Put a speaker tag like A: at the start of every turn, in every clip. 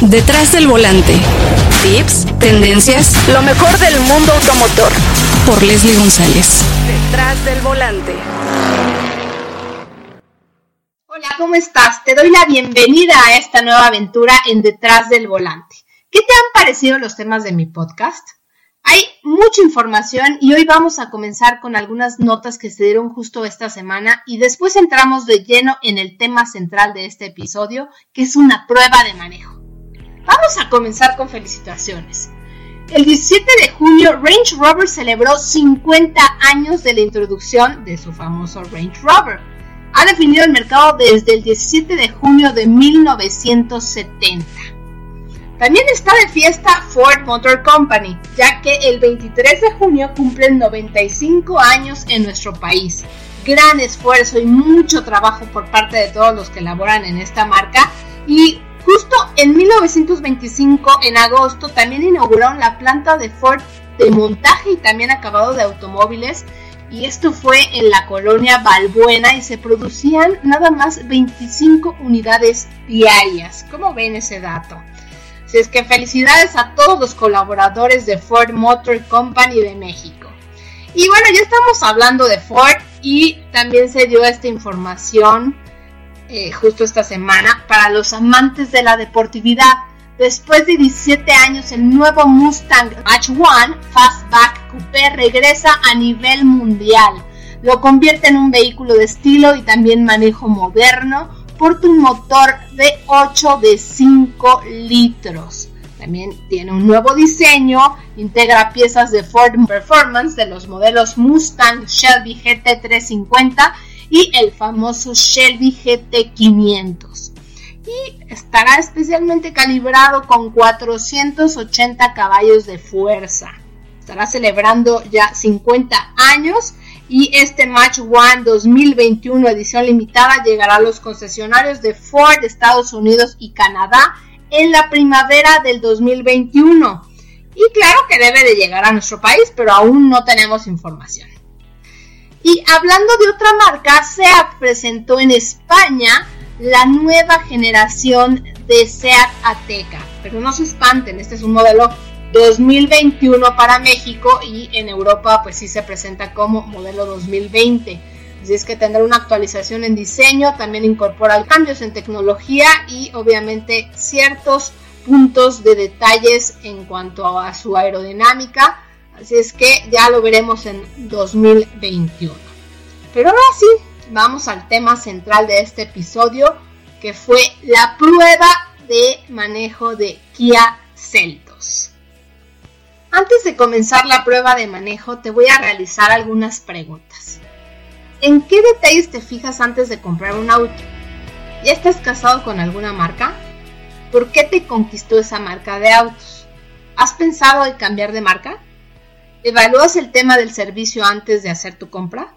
A: Detrás del volante. Tips, tendencias, lo mejor del mundo automotor. Por Leslie González. Detrás del volante.
B: Hola, ¿cómo estás? Te doy la bienvenida a esta nueva aventura en Detrás del volante. ¿Qué te han parecido los temas de mi podcast? Hay mucha información y hoy vamos a comenzar con algunas notas que se dieron justo esta semana y después entramos de lleno en el tema central de este episodio, que es una prueba de manejo. Vamos a comenzar con felicitaciones. El 17 de junio, Range Rover celebró 50 años de la introducción de su famoso Range Rover. Ha definido el mercado desde el 17 de junio de 1970. También está de fiesta Ford Motor Company, ya que el 23 de junio cumplen 95 años en nuestro país. Gran esfuerzo y mucho trabajo por parte de todos los que laboran en esta marca. Y justo en 1925, en agosto, también inauguraron la planta de Ford de montaje y también acabado de automóviles. Y esto fue en la colonia Balbuena y se producían nada más 25 unidades diarias. ¿Cómo ven ese dato? Así es que felicidades a todos los colaboradores de Ford Motor Company de México. Y bueno, ya estamos hablando de Ford y también se dio esta información eh, justo esta semana para los amantes de la deportividad. Después de 17 años, el nuevo Mustang Match One Fastback Coupé regresa a nivel mundial. Lo convierte en un vehículo de estilo y también manejo moderno porta un motor de 8 de 5 litros. También tiene un nuevo diseño, integra piezas de Ford Performance de los modelos Mustang Shelby GT350 y el famoso Shelby GT500. Y estará especialmente calibrado con 480 caballos de fuerza. Estará celebrando ya 50 años y este Match One 2021 edición limitada llegará a los concesionarios de Ford Estados Unidos y Canadá en la primavera del 2021. Y claro que debe de llegar a nuestro país, pero aún no tenemos información. Y hablando de otra marca, SEAT presentó en España la nueva generación de SEAT Ateca. Pero no se espanten, este es un modelo 2021 para México y en Europa pues sí se presenta como modelo 2020. Así es que tendrá una actualización en diseño, también incorpora cambios en tecnología y obviamente ciertos puntos de detalles en cuanto a su aerodinámica. Así es que ya lo veremos en 2021. Pero ahora sí, vamos al tema central de este episodio, que fue la prueba de manejo de Kia Celtos. Antes de comenzar la prueba de manejo, te voy a realizar algunas preguntas. ¿En qué detalles te fijas antes de comprar un auto? ¿Ya estás casado con alguna marca? ¿Por qué te conquistó esa marca de autos? ¿Has pensado en cambiar de marca? ¿Evalúas el tema del servicio antes de hacer tu compra?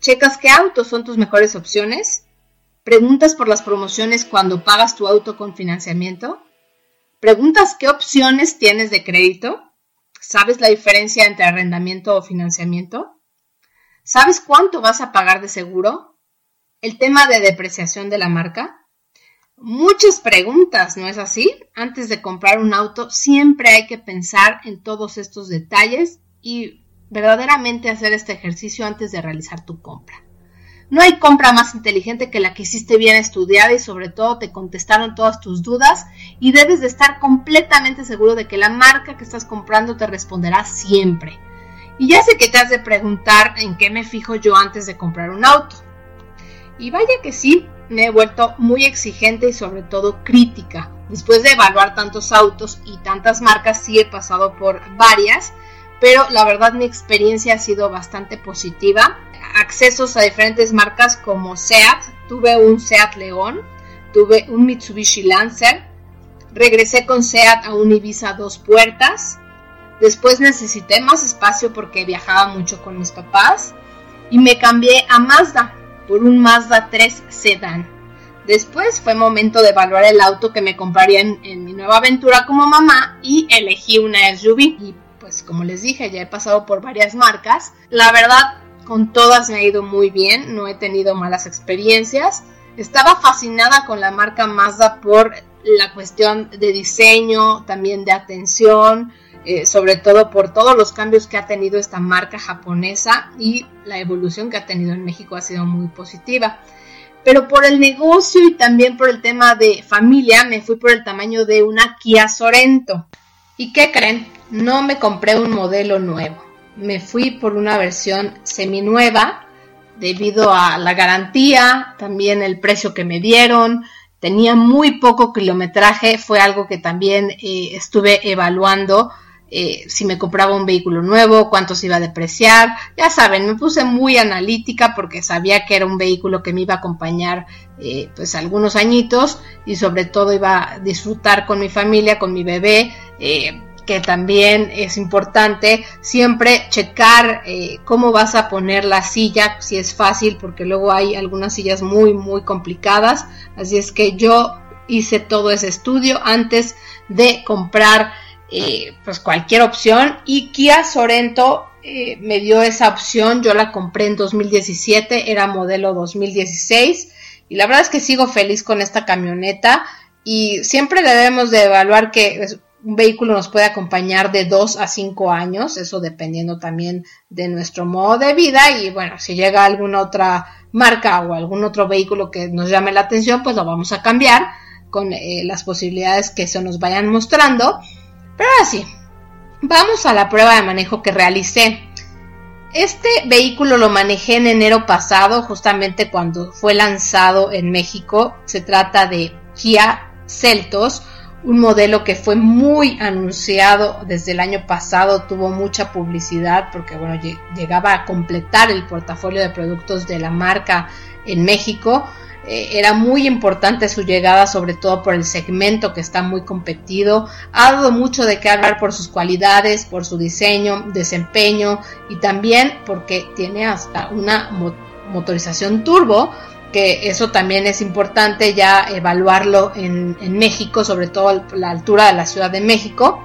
B: ¿Checas qué autos son tus mejores opciones? ¿Preguntas por las promociones cuando pagas tu auto con financiamiento? ¿Preguntas qué opciones tienes de crédito? ¿Sabes la diferencia entre arrendamiento o financiamiento? ¿Sabes cuánto vas a pagar de seguro? ¿El tema de depreciación de la marca? Muchas preguntas, ¿no es así? Antes de comprar un auto siempre hay que pensar en todos estos detalles y verdaderamente hacer este ejercicio antes de realizar tu compra. No hay compra más inteligente que la que hiciste bien estudiada y sobre todo te contestaron todas tus dudas y debes de estar completamente seguro de que la marca que estás comprando te responderá siempre. Y ya sé que te has de preguntar en qué me fijo yo antes de comprar un auto. Y vaya que sí, me he vuelto muy exigente y sobre todo crítica. Después de evaluar tantos autos y tantas marcas, sí he pasado por varias, pero la verdad mi experiencia ha sido bastante positiva. Accesos a diferentes marcas como SEAT, tuve un SEAT León, tuve un Mitsubishi Lancer, regresé con SEAT a un Ibiza dos puertas, después necesité más espacio porque viajaba mucho con mis papás y me cambié a Mazda por un Mazda 3 Sedan. Después fue momento de evaluar el auto que me compraría en, en mi nueva aventura como mamá y elegí una SUV. Y pues como les dije, ya he pasado por varias marcas. La verdad con todas me ha ido muy bien, no he tenido malas experiencias. Estaba fascinada con la marca Mazda por la cuestión de diseño, también de atención, eh, sobre todo por todos los cambios que ha tenido esta marca japonesa y la evolución que ha tenido en México ha sido muy positiva. Pero por el negocio y también por el tema de familia, me fui por el tamaño de una Kia Sorento. ¿Y qué creen? No me compré un modelo nuevo. Me fui por una versión seminueva debido a la garantía, también el precio que me dieron, tenía muy poco kilometraje, fue algo que también eh, estuve evaluando eh, si me compraba un vehículo nuevo, cuánto se iba a depreciar, ya saben, me puse muy analítica porque sabía que era un vehículo que me iba a acompañar eh, pues algunos añitos y sobre todo iba a disfrutar con mi familia, con mi bebé, que también es importante siempre checar eh, cómo vas a poner la silla, si es fácil, porque luego hay algunas sillas muy, muy complicadas. Así es que yo hice todo ese estudio antes de comprar eh, pues cualquier opción. Y Kia Sorento eh, me dio esa opción, yo la compré en 2017, era modelo 2016 y la verdad es que sigo feliz con esta camioneta. Y siempre debemos de evaluar que un vehículo nos puede acompañar de 2 a 5 años, eso dependiendo también de nuestro modo de vida. Y bueno, si llega alguna otra marca o algún otro vehículo que nos llame la atención, pues lo vamos a cambiar con eh, las posibilidades que se nos vayan mostrando. Pero así, vamos a la prueba de manejo que realicé. Este vehículo lo manejé en enero pasado, justamente cuando fue lanzado en México. Se trata de Kia Celtos un modelo que fue muy anunciado desde el año pasado, tuvo mucha publicidad porque bueno, llegaba a completar el portafolio de productos de la marca en México. Eh, era muy importante su llegada, sobre todo por el segmento que está muy competido. Ha dado mucho de qué hablar por sus cualidades, por su diseño, desempeño y también porque tiene hasta una motorización turbo que eso también es importante ya evaluarlo en, México, sobre todo la altura de la Ciudad de México.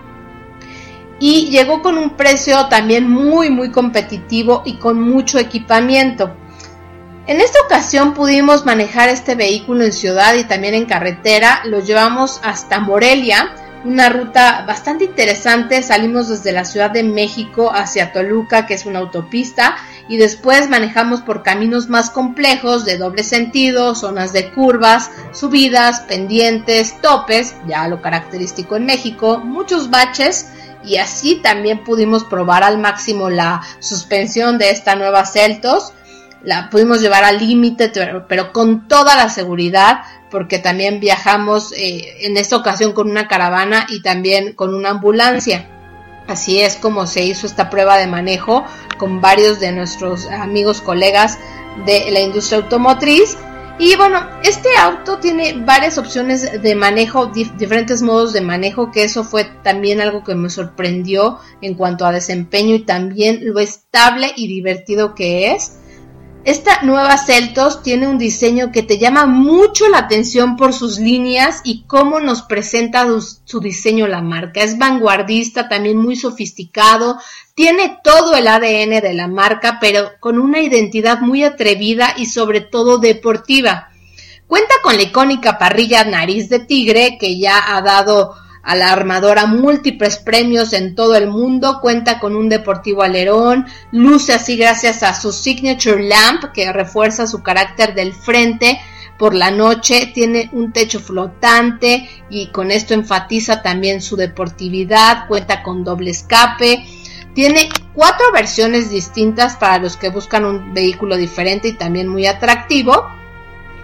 B: Y llegó con un precio también muy, muy competitivo y con mucho equipamiento. En esta ocasión pudimos manejar este vehículo en ciudad y también en carretera. Lo llevamos hasta Morelia, una ruta bastante interesante. Salimos desde la Ciudad de México hacia Toluca, que es una autopista, y después manejamos por caminos más complejos de doble sentido, zonas de curvas, subidas, pendientes, topes, ya lo característico en México, muchos baches y así también pudimos probar al máximo la suspensión de esta nueva Celtos. La pudimos llevar al límite, pero con toda la seguridad, porque también viajamos eh, en esta ocasión con una caravana y también con una ambulancia. Así es como se hizo esta prueba de manejo con varios de nuestros amigos, colegas de la industria automotriz. Y bueno, este auto tiene varias opciones de manejo, diferentes modos de manejo, que eso fue también algo que me sorprendió en cuanto a desempeño y también lo estable y divertido que es. Esta nueva Celtos tiene un diseño que te llama mucho la atención por sus líneas y cómo nos presenta su diseño la marca. Es vanguardista, también muy sofisticado, tiene todo el ADN de la marca, pero con una identidad muy atrevida y sobre todo deportiva. Cuenta con la icónica parrilla nariz de tigre que ya ha dado a la armadora múltiples premios en todo el mundo, cuenta con un deportivo alerón, luce así gracias a su signature lamp que refuerza su carácter del frente por la noche, tiene un techo flotante y con esto enfatiza también su deportividad, cuenta con doble escape, tiene cuatro versiones distintas para los que buscan un vehículo diferente y también muy atractivo.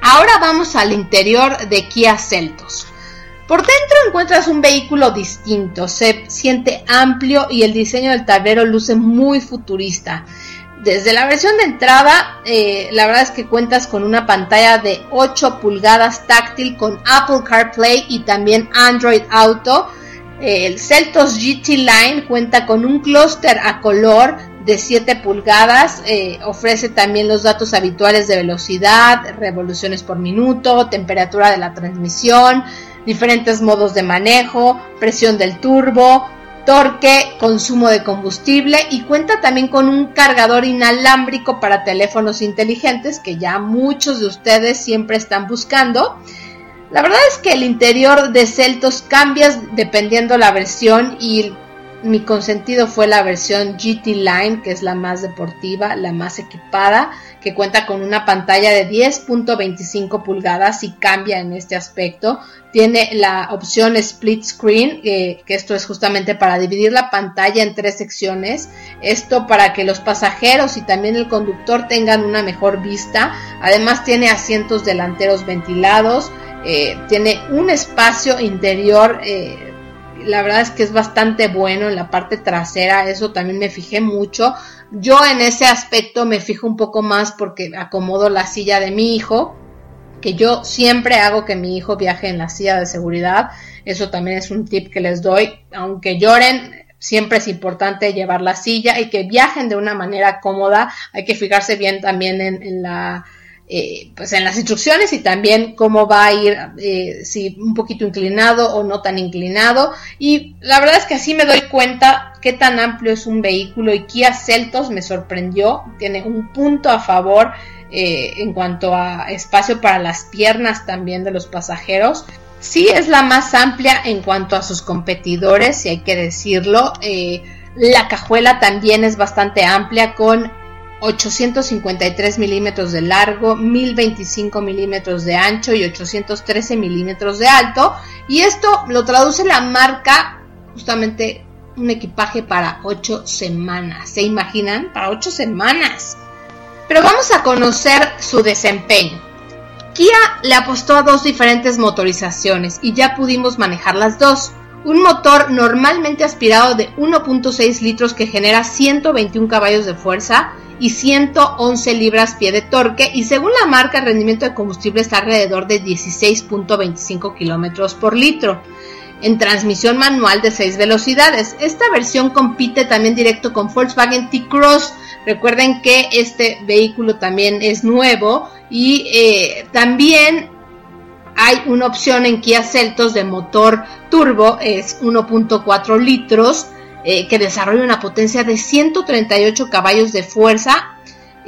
B: Ahora vamos al interior de Kia Celtos. Por dentro encuentras un vehículo distinto, se siente amplio y el diseño del tablero luce muy futurista. Desde la versión de entrada, eh, la verdad es que cuentas con una pantalla de 8 pulgadas táctil con Apple CarPlay y también Android Auto. el Celtos GT Line cuenta con un clúster a color de 7 pulgadas, eh, ofrece también los datos habituales de velocidad, revoluciones por minuto, temperatura de la transmisión, diferentes modos de manejo, presión del turbo, torque, consumo de combustible y cuenta también con un cargador inalámbrico para teléfonos inteligentes que ya muchos de ustedes siempre están buscando. La verdad es que el interior de Celtos cambia dependiendo la versión y mi consentido fue la versión GT Line, que es la más deportiva, la más equipada, que cuenta con una pantalla de 10.25 pulgadas y cambia en este aspecto. Tiene la opción split screen, eh, que esto es justamente para dividir la pantalla en tres secciones. Esto para que los pasajeros y también el conductor tengan una mejor vista. Además tiene asientos delanteros ventilados. Eh, tiene un espacio interior eh, la verdad es que es bastante bueno en la parte trasera, eso también me fijé mucho. Yo en ese aspecto me fijo un poco más porque acomodo la silla de mi hijo, que yo siempre hago que mi hijo viaje en la silla de seguridad. Eso también es un tip que les doy, aunque lloren, siempre es importante llevar la silla y que viajen de una manera cómoda. Hay que fijarse bien también en la eh, pues en las instrucciones y también cómo va a ir, eh, si un poquito inclinado o no tan inclinado. Y la verdad es que así me doy cuenta qué tan amplio es un vehículo y Kia Celtos me sorprendió, tiene un punto a favor eh, en cuanto a espacio para las piernas también de los pasajeros. Sí es la más amplia en cuanto a sus competidores, si hay que decirlo. la cajuela también es bastante amplia con 853 milímetros de largo, 1025 milímetros de ancho y 813 milímetros de alto. Y esto lo traduce la marca justamente un equipaje para 8 semanas. ¿Se imaginan? Para 8 semanas. Pero vamos a conocer su desempeño. Kia le apostó a dos diferentes motorizaciones y ya pudimos manejar las dos. Un motor normalmente aspirado de 1.6 litros que genera 121 caballos de fuerza y 111 libras pie de torque y según la marca el rendimiento de combustible está alrededor de 16.25 kilómetros por litro en transmisión manual de 6 velocidades. Esta versión compite también directo con Volkswagen T-Cross. Recuerden que este vehículo también es nuevo y eh, también hay una opción en Kia Celtos de motor turbo, es 1.4 litros eh, que desarrolla una potencia de 138 caballos de fuerza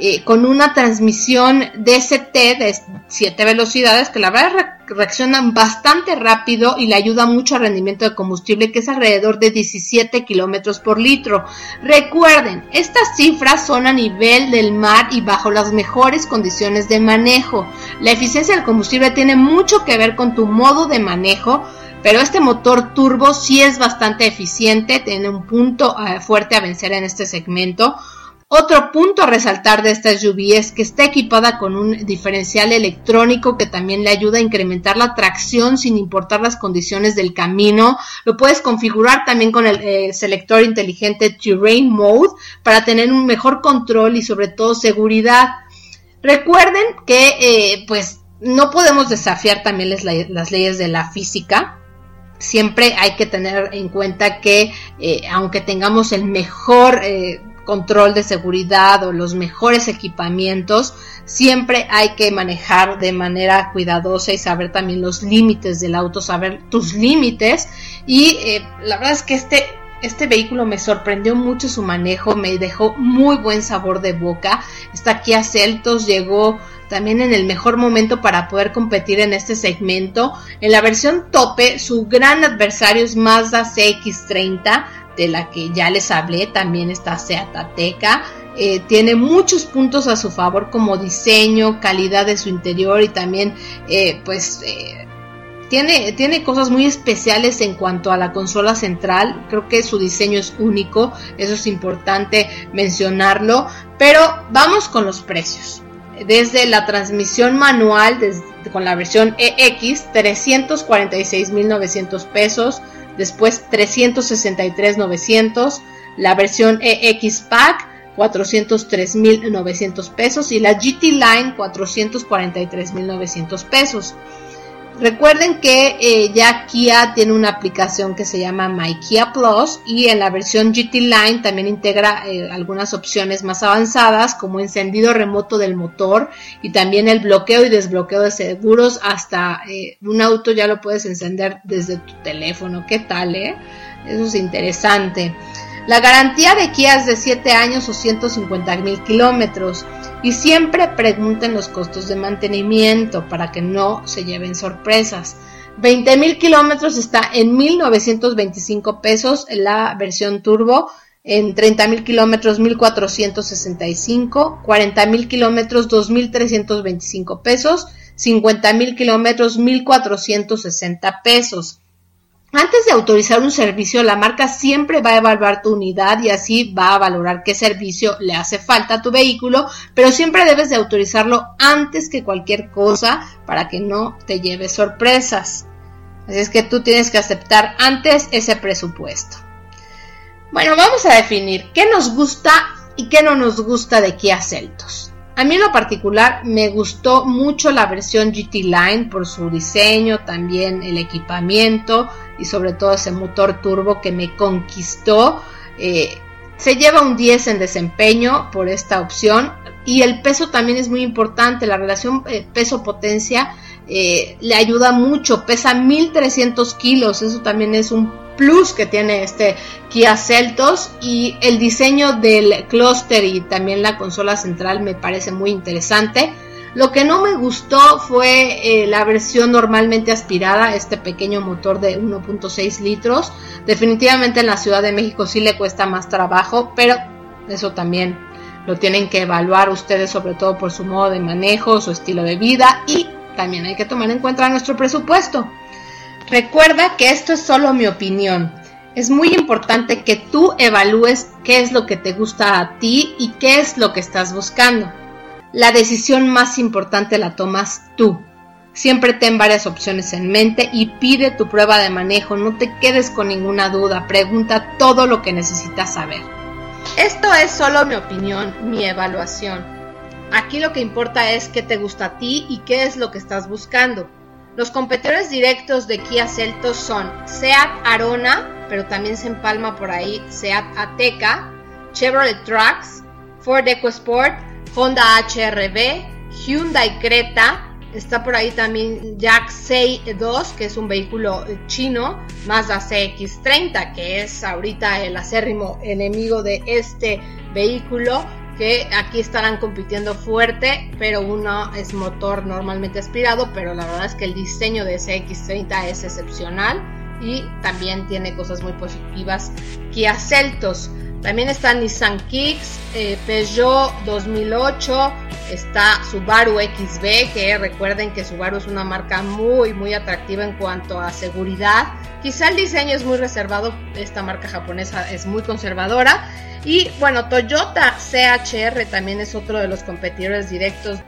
B: eh, con una transmisión DST de 7 velocidades que la verdad reaccionan bastante rápido y le ayuda mucho al rendimiento de combustible que es alrededor de 17 kilómetros por litro. Recuerden, estas cifras son a nivel del mar y bajo las mejores condiciones de manejo. La eficiencia del combustible tiene mucho que ver con tu modo de manejo pero este motor turbo sí es bastante eficiente, tiene un punto eh, fuerte a vencer en este segmento. Otro punto a resaltar de esta SUV es que está equipada con un diferencial electrónico que también le ayuda a incrementar la tracción sin importar las condiciones del camino. Lo puedes configurar también con el eh, selector inteligente Terrain Mode para tener un mejor control y sobre todo seguridad. Recuerden que eh, pues no podemos desafiar también las leyes de la física siempre hay que tener en cuenta que eh, aunque tengamos el mejor eh, control de seguridad o los mejores equipamientos, siempre hay que manejar de manera cuidadosa y saber también los límites del auto, saber tus límites. Y eh, la verdad es que este, este vehículo me sorprendió mucho su manejo, me dejó muy buen sabor de boca. Está aquí a Celtos, llegó también en el mejor momento para poder competir en este segmento. En la versión tope, su gran adversario es Mazda CX30, de la que ya les hablé, también está Seat Ateca. Eh, tiene muchos puntos a su favor como diseño, calidad de su interior y también eh, pues eh, tiene, tiene cosas muy especiales en cuanto a la consola central. Creo que su diseño es único, eso es importante mencionarlo. Pero vamos con los precios desde la transmisión manual con la versión EX 346.900 pesos, después 363.900, la versión EX Pack 403.900 pesos y la GT Line 443.900 pesos. Recuerden que eh, ya Kia tiene una aplicación que se llama My Kia Plus y en la versión GT Line también integra eh, algunas opciones más avanzadas como encendido remoto del motor y también el bloqueo y desbloqueo de seguros hasta eh, un auto ya lo puedes encender desde tu teléfono. ¿Qué tal, eh? Eso es interesante. La garantía de Kia es de 7 años o 150 mil kilómetros. Y siempre pregunten los costos de mantenimiento para que no se lleven sorpresas. 20 mil kilómetros está en 1925 pesos la versión turbo en 30 mil kilómetros 1465, 40 mil kilómetros 2325 pesos, 50 mil kilómetros 1460 pesos. Antes de autorizar un servicio, la marca siempre va a evaluar tu unidad y así va a valorar qué servicio le hace falta a tu vehículo, pero siempre debes de autorizarlo antes que cualquier cosa para que no te lleves sorpresas. Así es que tú tienes que aceptar antes ese presupuesto. Bueno, vamos a definir qué nos gusta y qué no nos gusta de Kia Celtos. A mí en lo particular me gustó mucho la versión GT Line por su diseño, también el equipamiento y sobre todo ese motor turbo que me conquistó. Eh, se lleva un 10 en desempeño por esta opción y el peso también es muy importante, la relación eh, peso-potencia eh, le ayuda mucho, pesa 1300 kilos, eso también es un plus que tiene este Kia Celtos y el diseño del clúster y también la consola central me parece muy interesante. Lo que no me gustó fue eh, la versión normalmente aspirada, este pequeño motor de 1.6 litros. Definitivamente en la Ciudad de México sí le cuesta más trabajo, pero eso también lo tienen que evaluar ustedes sobre todo por su modo de manejo, su estilo de vida y también hay que tomar en cuenta nuestro presupuesto. Recuerda que esto es solo mi opinión. Es muy importante que tú evalúes qué es lo que te gusta a ti y qué es lo que estás buscando. La decisión más importante la tomas tú. Siempre ten varias opciones en mente y pide tu prueba de manejo, no te quedes con ninguna duda, pregunta todo lo que necesitas saber. Esto es solo mi opinión, mi evaluación. Aquí lo que importa es qué te gusta a ti y qué es lo que estás buscando. Los competidores directos de Kia Celtos son Seat Arona, pero también se empalma por ahí Seat Ateca, Chevrolet Trax, Ford EcoSport, Honda HRV, Hyundai Creta, está por ahí también Jack 2, que es un vehículo chino, Mazda CX30, que es ahorita el acérrimo enemigo de este vehículo, que aquí estarán compitiendo fuerte, pero uno es motor normalmente aspirado, pero la verdad es que el diseño de ese X30 es excepcional y también tiene cosas muy positivas. Kia Celtos, también está Nissan Kicks, eh, Peugeot 2008, está Subaru XB, que recuerden que Subaru es una marca muy muy atractiva en cuanto a seguridad. Quizá el diseño es muy reservado, esta marca japonesa es muy conservadora y bueno, Toyota CHR también es otro de los competidores directos.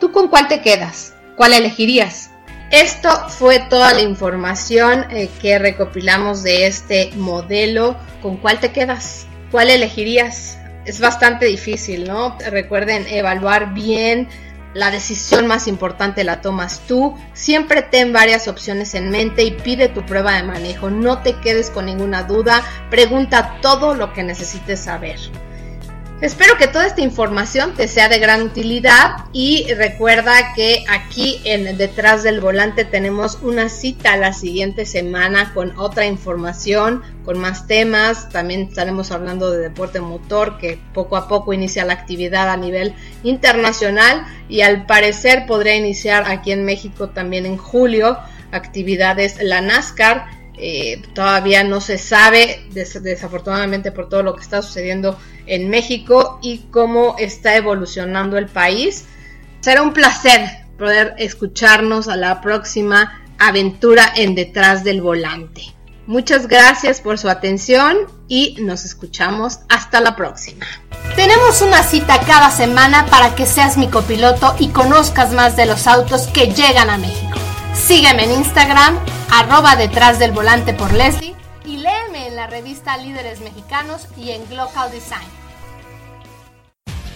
B: ¿Tú con cuál te quedas? ¿Cuál elegirías? Esto fue toda la información eh, que recopilamos de este modelo. ¿Con cuál te quedas? ¿Cuál elegirías? Es bastante difícil, ¿no? Recuerden evaluar bien la decisión más importante la tomas tú. Siempre ten varias opciones en mente y pide tu prueba de manejo. No te quedes con ninguna duda. Pregunta todo lo que necesites saber. Espero que toda esta información te sea de gran utilidad y recuerda que aquí en Detrás del Volante tenemos una cita la siguiente semana con otra información, con más temas. También estaremos hablando de deporte motor que poco a poco inicia la actividad a nivel internacional y al parecer podría iniciar aquí en México también en julio actividades la NASCAR eh, todavía no se sabe, desafortunadamente por todo lo que está sucediendo en México y cómo está evolucionando el país. Será un placer poder escucharnos a la próxima aventura en Detrás del Volante. Muchas gracias por su atención y nos escuchamos hasta la próxima.
A: Tenemos una cita cada semana para que seas mi copiloto y conozcas más de los autos que llegan a México. Sígueme en Instagram, arroba detrás del volante por Leslie y léeme en la revista Líderes Mexicanos y en Global Design.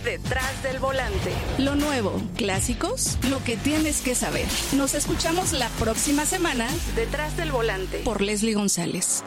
A: Detrás del volante. Lo nuevo, clásicos, lo que tienes que saber. Nos escuchamos la próxima semana. Detrás del volante por Leslie González.